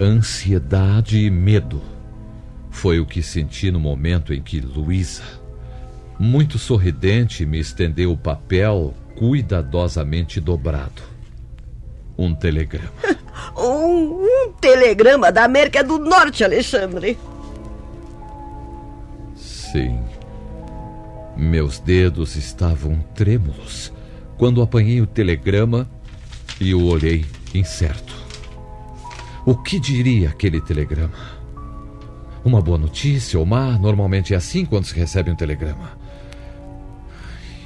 Ansiedade e medo foi o que senti no momento em que Luísa, muito sorridente, me estendeu o papel cuidadosamente dobrado. Um telegrama. Um, um telegrama da América do Norte, Alexandre. Sim. Meus dedos estavam trêmulos quando apanhei o telegrama e o olhei incerto. O que diria aquele telegrama? Uma boa notícia ou má? Normalmente é assim quando se recebe um telegrama.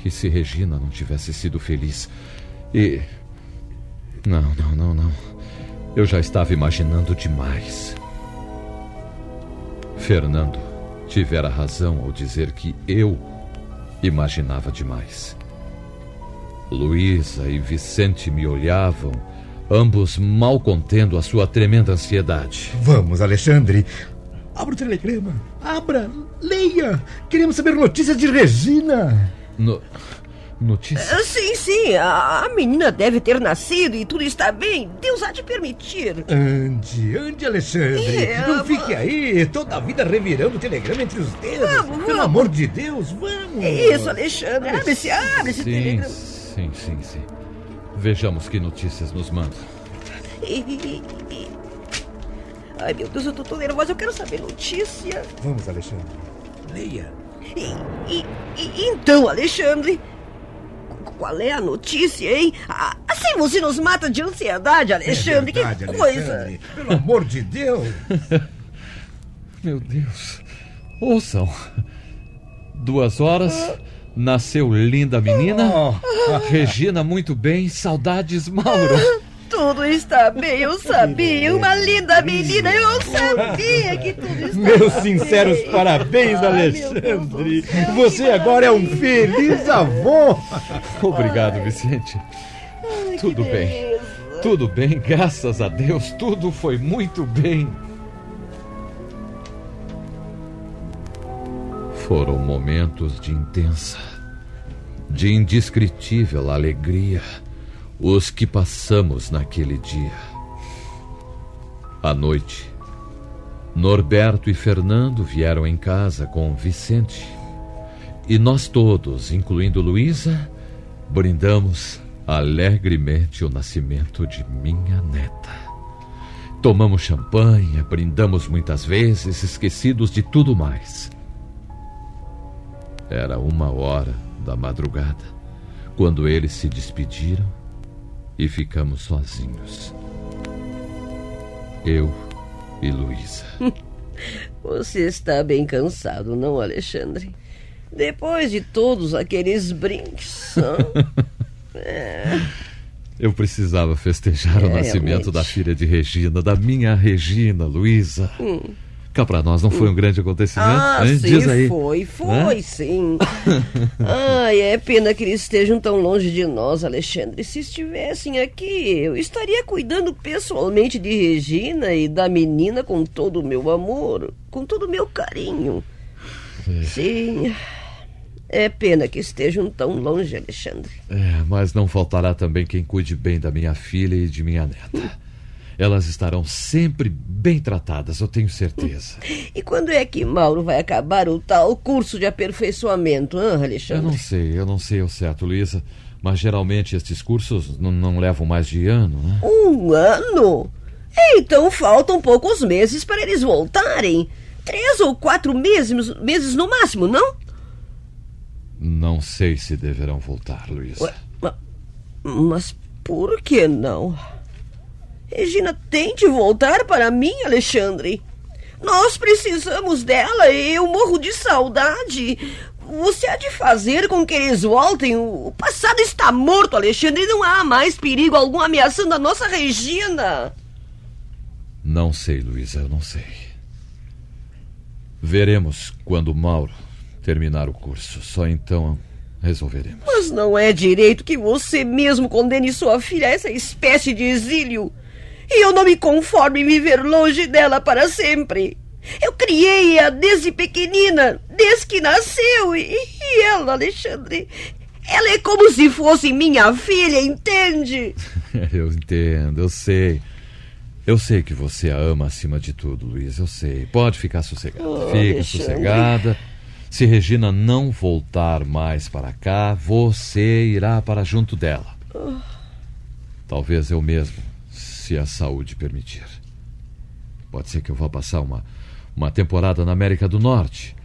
E se Regina não tivesse sido feliz? E. Não, não, não, não. Eu já estava imaginando demais. Fernando tivera razão ao dizer que eu imaginava demais. Luísa e Vicente me olhavam, ambos mal contendo a sua tremenda ansiedade. Vamos, Alexandre. Abra o telegrama. Abra. Leia. Queremos saber notícias de Regina. No... Notícia? Sim, sim. A, a menina deve ter nascido e tudo está bem. Deus há de permitir. Ande, ande, Alexandre. É, Não fique aí toda a vida revirando o telegrama entre os dedos. Vamos, Pelo vamos. amor de Deus, vamos. Isso, Alexandre. Abre-se, abre-se. Sim, telegrama. sim, sim, sim. Vejamos que notícias nos manda. Ai, meu Deus, eu tô tão nervosa. Eu quero saber notícia. Vamos, Alexandre. Leia. E, e- e- então, Alexandre, qu- qual é a notícia, hein? Ah, Assim você nos mata de ansiedade, Alexandre. É verdade, que coisa. Alexandre. Pelo amor de Deus. Meu Deus. Ouçam. Duas horas. Nasceu linda menina. Regina muito bem. Saudades, Mauro. Tudo está bem, eu sabia. Uma linda menina, eu sabia que tudo está Meus bem. sinceros parabéns, Ai, Alexandre. céu, Você agora é um feliz avô. Obrigado, Vicente. Ai, Tudo bem. beleza. Tudo bem, graças a Deus. Tudo foi muito bem. Foram momentos de intensa, de indescritível alegria os que passamos naquele dia. À noite, Norberto e Fernando vieram em casa com Vicente. E nós todos, incluindo Luísa, brindamos alegremente o nascimento de minha neta. Tomamos champanhe, brindamos muitas vezes, esquecidos de tudo mais. Era uma hora da madrugada quando eles se despediram e ficamos sozinhos. Eu e Luísa. Você está bem cansado, não, Alexandre? Depois de todos aqueles brinques. hã? Eu precisava festejar o É, nascimento realmente. da filha de Regina, da minha Regina, Luísa. Cá pra nós não foi um grande acontecimento? Ah, hein? sim, Diz aí. foi, foi, Hã? sim. Ai, é pena que eles estejam tão longe de nós, Alexandre. Se estivessem aqui, eu estaria cuidando pessoalmente de Regina e da menina com todo o meu amor, com todo o meu carinho. Sim. É pena que estejam tão longe, Alexandre. É, mas não faltará também quem cuide bem da minha filha e de minha neta. Elas estarão sempre bem tratadas, eu tenho certeza. E quando é que Mauro vai acabar o tal curso de aperfeiçoamento, Eu Alexandre? não sei, eu não sei ao certo, Luísa, mas geralmente estes cursos não, levam mais de ano, né? Um ano? Então faltam poucos meses para eles voltarem. Três ou quatro meses, meses no máximo, não? Não sei se deverão voltar, Luísa. Mas por que não? Regina tente voltar para mim, Alexandre. Nós precisamos dela e eu morro de saudade. Você há de fazer com que eles voltem. O passado está morto, Alexandre, não há mais perigo algum ameaçando a nossa Regina. Não sei, Luísa, eu não sei. Veremos quando Mauro terminar o curso. Só então resolveremos. Mas não é direito que você mesmo condene sua filha a essa espécie de exílio. E eu não me conformo em viver longe dela para sempre. Eu criei-a desde pequenina, desde que nasceu. E, e ela, Alexandre, ela é como se fosse minha filha, entende? eu entendo, eu sei. Eu sei que você a ama acima de tudo, Luiz, eu sei. Pode ficar sossegada. Oh, Fica Alexandre. sossegada. Se Regina não voltar mais para cá, você irá para junto dela. Talvez eu mesmo, se a saúde permitir. Pode ser que eu vá passar uma, uma temporada na América do Norte.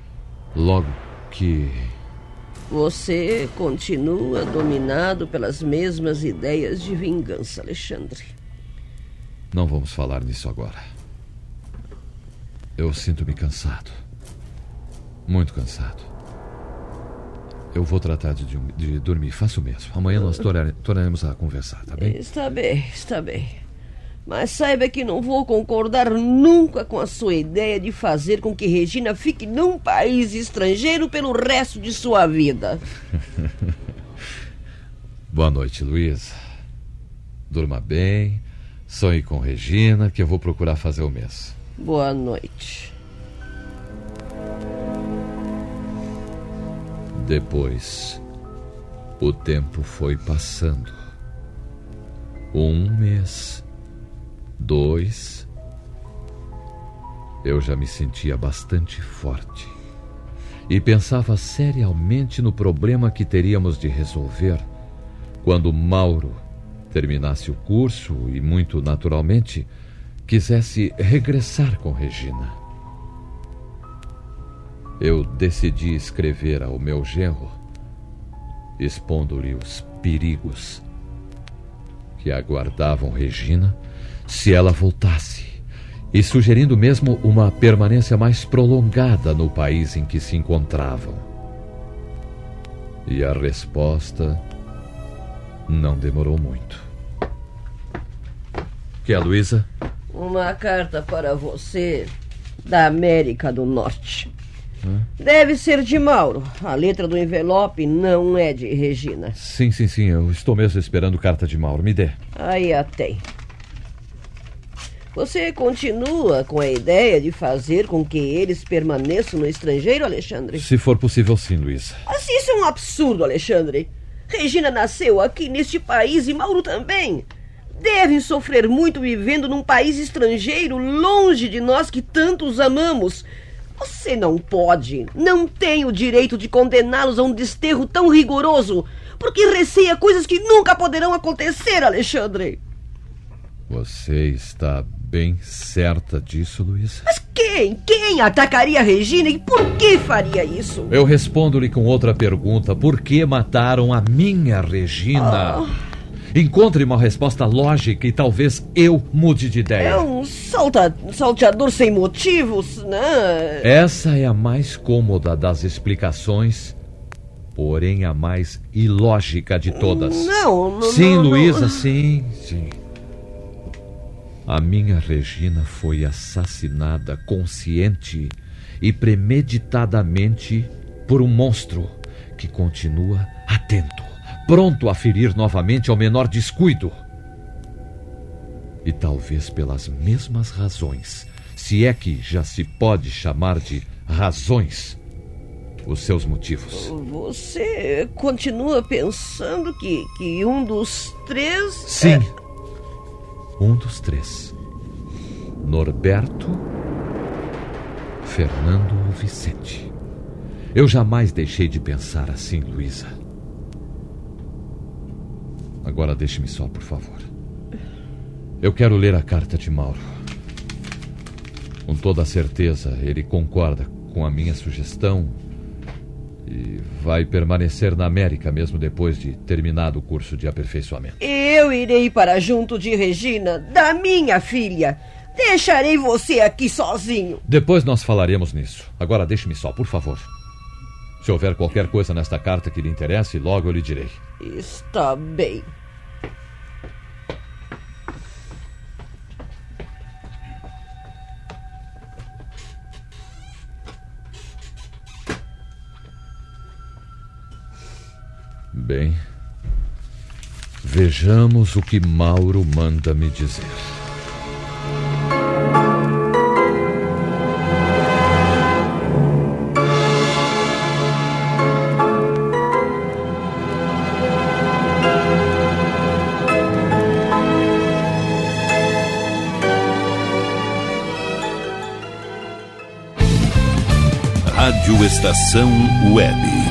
Logo que. Você continua dominado pelas mesmas ideias de vingança, Alexandre. Não vamos falar nisso agora. Eu sinto-me cansado. Muito cansado. Eu vou tratar de, de dormir. Faço mesmo. Amanhã nós tornare- tornaremos a conversar, tá bem? Está bem, está bem. Mas saiba que não vou concordar nunca com a sua ideia de fazer com que Regina fique num país estrangeiro pelo resto de sua vida. Boa noite, Luísa. Durma bem. Sonhe com Regina, que eu vou procurar fazer o mesmo. Boa noite. Depois, o tempo foi passando. Um mês, dois. Eu já me sentia bastante forte e pensava seriamente no problema que teríamos de resolver quando Mauro terminasse o curso e, muito naturalmente, quisesse regressar com Regina. Eu decidi escrever ao meu genro, expondo-lhe os perigos que aguardavam Regina se ela voltasse, e sugerindo mesmo uma permanência mais prolongada no país em que se encontravam. E a resposta não demorou muito. Que é, Luísa? Uma carta para você da América do Norte. Deve ser de Mauro. A letra do envelope não é de Regina. Sim, sim, sim. Eu estou mesmo esperando carta de Mauro. Me dê. Aí a tem. Você continua com a ideia de fazer com que eles permaneçam no estrangeiro, Alexandre? Se for possível, sim, Luísa. Mas isso é um absurdo, Alexandre. Regina nasceu aqui neste país e Mauro também. Devem sofrer muito vivendo num país estrangeiro, longe de nós que tanto os amamos. Você não pode, não tem o direito de condená-los a um desterro tão rigoroso, porque receia coisas que nunca poderão acontecer, Alexandre. Você está bem certa disso, Luísa? Mas quem? Quem atacaria a Regina e por que faria isso? Eu respondo-lhe com outra pergunta. Por que mataram a minha Regina? Encontre uma resposta lógica e talvez eu mude de É ideia. um salta, salteador sem motivos, né? Essa é a mais cômoda das explicações, porém a mais ilógica de todas. Não, não. Sim, não, não. Luísa, sim, sim. A minha Regina foi assassinada consciente e premeditadamente por um monstro que continua atento, pronto a ferir novamente ao menor descuido. E talvez pelas mesmas razões, se é que já se pode chamar de razões, os seus motivos. Você continua pensando que, que um dos três. Sim. Um dos três. Norberto, Fernando ou Vicente. Eu jamais deixei de pensar assim, Luísa. Agora deixe-me só, por favor. Eu quero ler a carta de Mauro. Com toda certeza, ele concorda com a minha sugestão E vai permanecer na América mesmo depois de terminado o curso de aperfeiçoamento. Eu irei para junto de Regina, da minha filha. Deixarei você aqui sozinho. Depois nós falaremos nisso. Agora deixe-me só, por favor. Se houver qualquer coisa nesta carta que lhe interesse, logo eu lhe direi. Está bem. Bem, vejamos o que Mauro manda me dizer. Rádio Estação Web.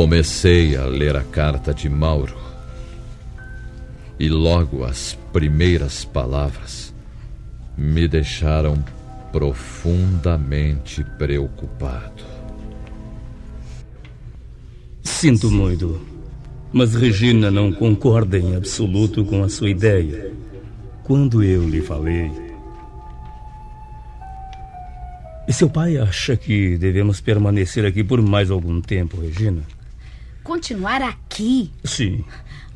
Comecei a ler a carta de Mauro. E logo as primeiras palavras me deixaram profundamente preocupado. Sinto muito, mas Regina não concorda em absoluto com a sua ideia. Quando eu lhe falei. E seu pai acha que devemos permanecer aqui por mais algum tempo, Regina? Continuar aqui? Sim.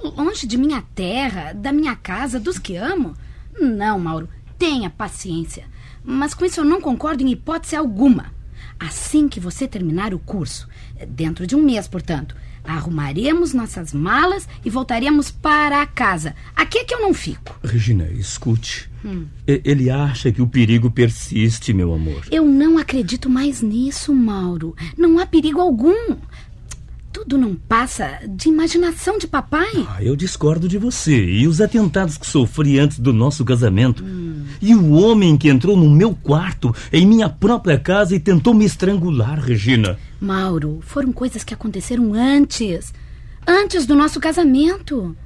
Longe de minha terra, da minha casa, dos que amo? Não, Mauro, tenha paciência. Mas com isso eu não concordo em hipótese alguma. Assim que você terminar o curso, dentro de um mês, portanto, arrumaremos nossas malas e voltaremos para casa. Aqui é que eu não fico. Regina, escute. Hum. Ele acha que o perigo persiste, meu amor. Eu não acredito mais nisso, Mauro. Não há perigo algum. Tudo não passa de imaginação de papai. Ah, eu discordo de você. E os atentados que sofri antes do nosso casamento? Hum. E o homem que entrou no meu quarto, em minha própria casa, e tentou me estrangular, Regina? Mauro, foram coisas que aconteceram antes. Antes do nosso casamento.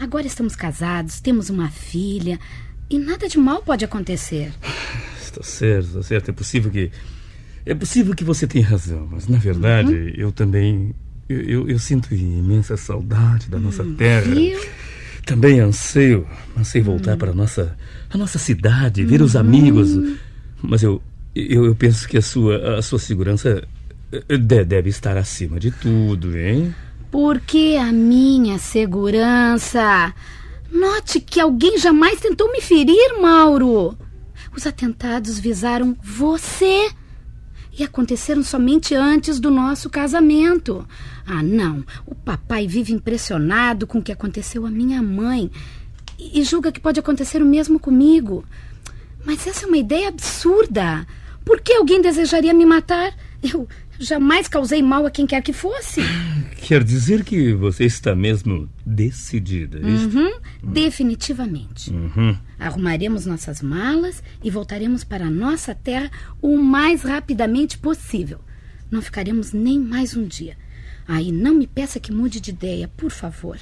Agora estamos casados, temos uma filha. E nada de mal pode acontecer. Está certo, está certo. É possível que. É possível que você tenha razão, mas na verdade uhum. eu também eu, eu, eu, sinto imensa saudade da nossa hum, terra. Viu? Também anseio, anseio voltar hum. para a nossa, a nossa cidade, ver os amigos. Mas eu, eu, eu, penso que a sua, a sua segurança eh, deve estar acima de tudo, hein? Por que a minha segurança? Note que alguém jamais tentou me ferir, Mauro. Os atentados visaram você e aconteceram somente antes do nosso casamento. Ah, não. O papai vive impressionado com o que aconteceu à minha mãe e julga que pode acontecer o mesmo comigo. Mas essa é uma ideia absurda. Por que alguém desejaria me matar? Eu jamais causei mal a quem quer que fosse. Quer dizer que você está mesmo decidida, é uhum, Definitivamente. Uhum. Arrumaremos nossas malas e voltaremos para a nossa terra o mais rapidamente possível. Não ficaremos nem mais um dia. Aí não me peça que mude de ideia, por favor.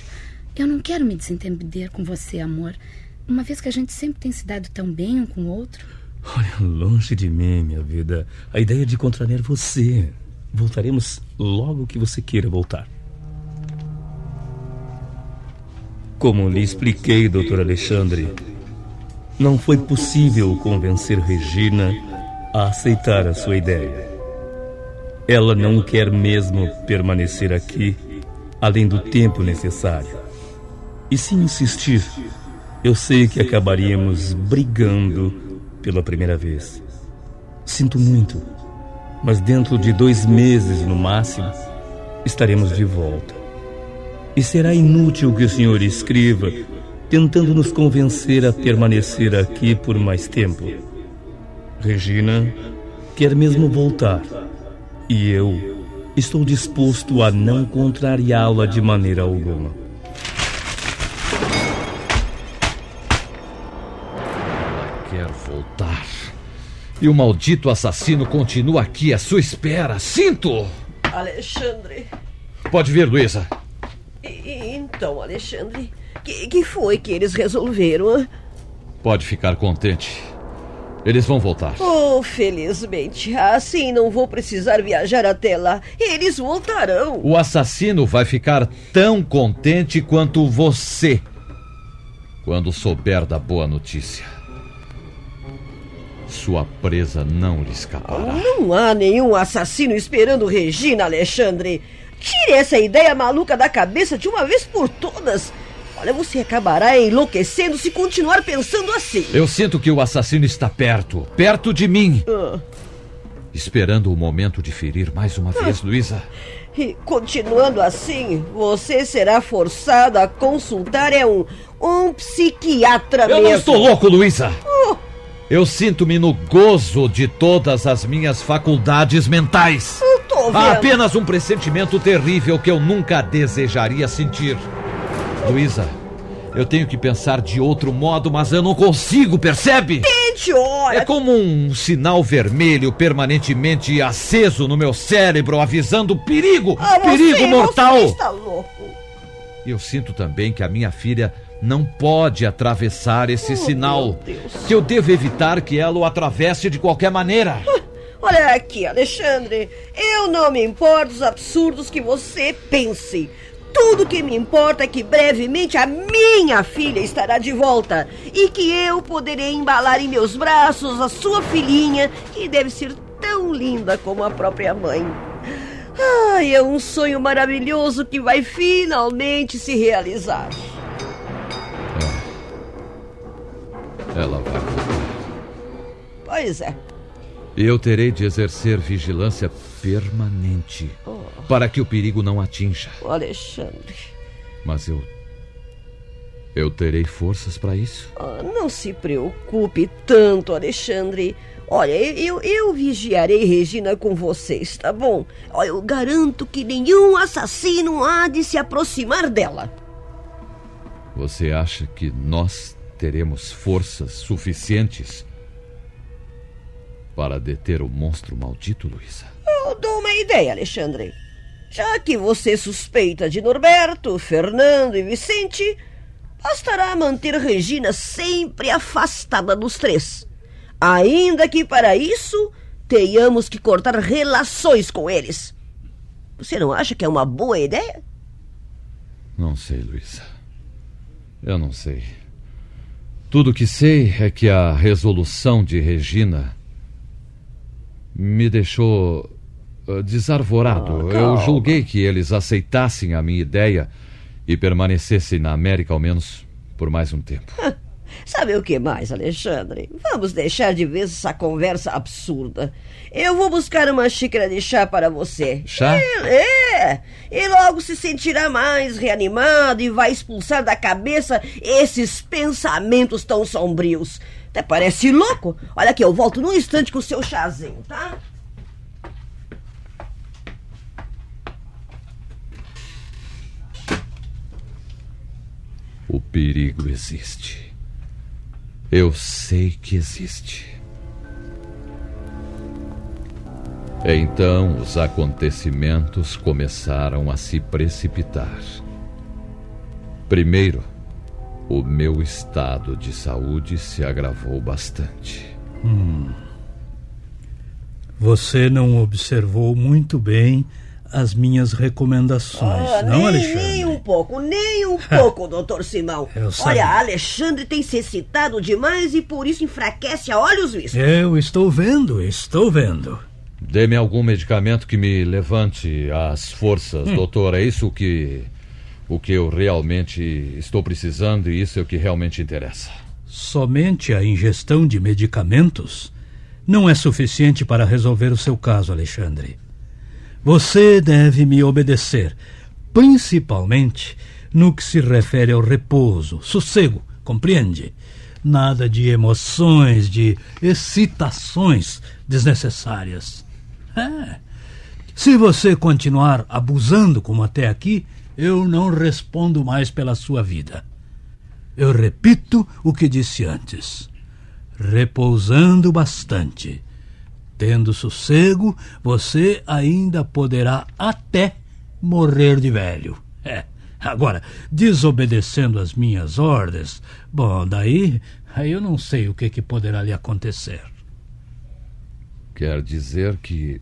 Eu não quero me desentender com você, amor. Uma vez que a gente sempre tem se dado tão bem um com o outro. Olha, longe de mim, minha vida, a ideia de contrariar você. Voltaremos logo que você queira voltar. Como lhe expliquei, doutor Alexandre, não foi possível convencer Regina a aceitar a sua ideia. Ela não quer mesmo permanecer aqui além do tempo necessário. E se insistir, eu sei que acabaríamos brigando pela primeira vez. Sinto muito, mas dentro de dois meses no máximo estaremos de volta. E será inútil que o senhor escreva tentando nos convencer a permanecer aqui por mais tempo. Regina quer mesmo voltar e eu estou disposto a não contrariá-la de maneira alguma. Quer voltar. E o maldito assassino continua aqui à sua espera. Sinto! Alexandre. Pode vir, Luísa. Então, Alexandre, que, que foi que eles resolveram? Pode ficar contente. Eles vão voltar. Oh, felizmente. Assim não vou precisar viajar até lá. Eles voltarão. O assassino vai ficar tão contente quanto você quando souber da boa notícia. Sua presa não lhe escapará. Não há nenhum assassino esperando Regina, Alexandre. Tire essa ideia maluca da cabeça de uma vez por todas. Olha, você acabará enlouquecendo se continuar pensando assim. Eu sinto que o assassino está perto, perto de mim. Ah. Esperando o momento de ferir mais uma ah. vez, Luísa. E continuando assim, você será forçado a consultar é um, um psiquiatra Eu mesmo. não estou louco, Luísa. Eu sinto-me no gozo de todas as minhas faculdades mentais. Eu tô vendo. Há apenas um pressentimento terrível que eu nunca desejaria sentir. Luísa, eu tenho que pensar de outro modo, mas eu não consigo, percebe? Tente, olha. É como um sinal vermelho permanentemente aceso no meu cérebro, avisando perigo, ah, perigo você, mortal. Você está louco. Eu sinto também que a minha filha não pode atravessar esse oh, sinal. Que eu devo evitar que ela o atravesse de qualquer maneira. Olha aqui, Alexandre. Eu não me importo dos absurdos que você pense. Tudo que me importa é que brevemente a minha filha estará de volta e que eu poderei embalar em meus braços a sua filhinha, que deve ser tão linda como a própria mãe. Ai, é um sonho maravilhoso que vai finalmente se realizar. Ela vai. Pois é. Eu terei de exercer vigilância permanente Oh. para que o perigo não atinja. O Alexandre. Mas eu. Eu terei forças para isso? Ah, não se preocupe tanto, Alexandre. Olha, eu, eu vigiarei Regina com vocês, tá bom? Olha, eu garanto que nenhum assassino há de se aproximar dela. Você acha que nós teremos forças suficientes para deter o monstro maldito, Luísa? Eu dou uma ideia, Alexandre. Já que você suspeita de Norberto, Fernando e Vicente, bastará manter Regina sempre afastada dos três. Ainda que para isso tenhamos que cortar relações com eles. Você não acha que é uma boa ideia? Não sei, Luísa. Eu não sei. Tudo que sei é que a resolução de Regina me deixou uh, desarvorado. Ah, Eu julguei que eles aceitassem a minha ideia e permanecessem na América ao menos por mais um tempo. Sabe o que mais, Alexandre? Vamos deixar de vez essa conversa absurda. Eu vou buscar uma xícara de chá para você. Chá? É, é. E logo se sentirá mais reanimado e vai expulsar da cabeça esses pensamentos tão sombrios. Até parece louco. Olha aqui, eu volto num instante com o seu chazinho, tá? O perigo existe. Eu sei que existe. Então os acontecimentos começaram a se precipitar. Primeiro, o meu estado de saúde se agravou bastante. Hum. Você não observou muito bem as minhas recomendações, Ah, não, nem, Alexandre? nem um pouco, nem um pouco, doutor Simão. Eu sabia. Olha, Alexandre tem se excitado demais e por isso enfraquece a olhos vistos. Eu estou vendo, estou vendo. Dê-me algum medicamento que me levante as forças, Hum. doutor. É isso que o que eu realmente estou precisando e isso é o que realmente interessa. Somente a ingestão de medicamentos não é suficiente para resolver o seu caso, Alexandre. Você deve me obedecer, principalmente no que se refere ao repouso, sossego, compreende? Nada de emoções, de excitações desnecessárias. É. Se você continuar abusando como até aqui, eu não respondo mais pela sua vida. Eu repito o que disse antes. Repousando bastante, tendo sossego, você ainda poderá até morrer de velho. É. Agora, desobedecendo as minhas ordens, bom, daí, aí eu não sei o que, que poderá lhe acontecer. Quer dizer que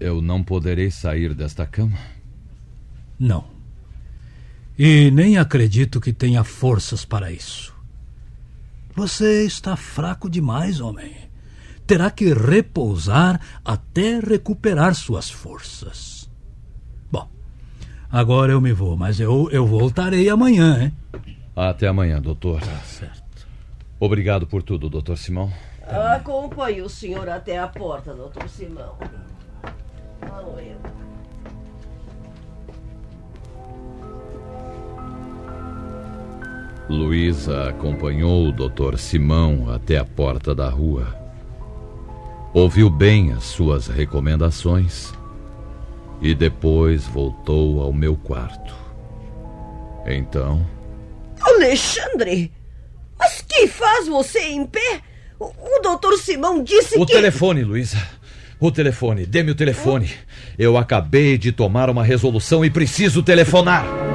eu não poderei sair desta cama? Não. E nem acredito que tenha forças para isso. Você está fraco demais, homem. Terá que repousar até recuperar suas forças. Bom, agora eu me vou, mas eu, eu voltarei amanhã, hein? Até amanhã, doutor. Tá certo. Obrigado por tudo, doutor Simão. Acompanhe o senhor até a porta, doutor Simão. Vamos eu. Luísa acompanhou o doutor Simão até a porta da rua. Ouviu bem as suas recomendações e depois voltou ao meu quarto. Então, Alexandre! Mas que faz você em pé? O, o doutor Simão disse o que. telefone, Luísa. O telefone, dê-me o telefone. Eu acabei de tomar uma resolução e preciso telefonar.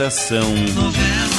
Estação Novela.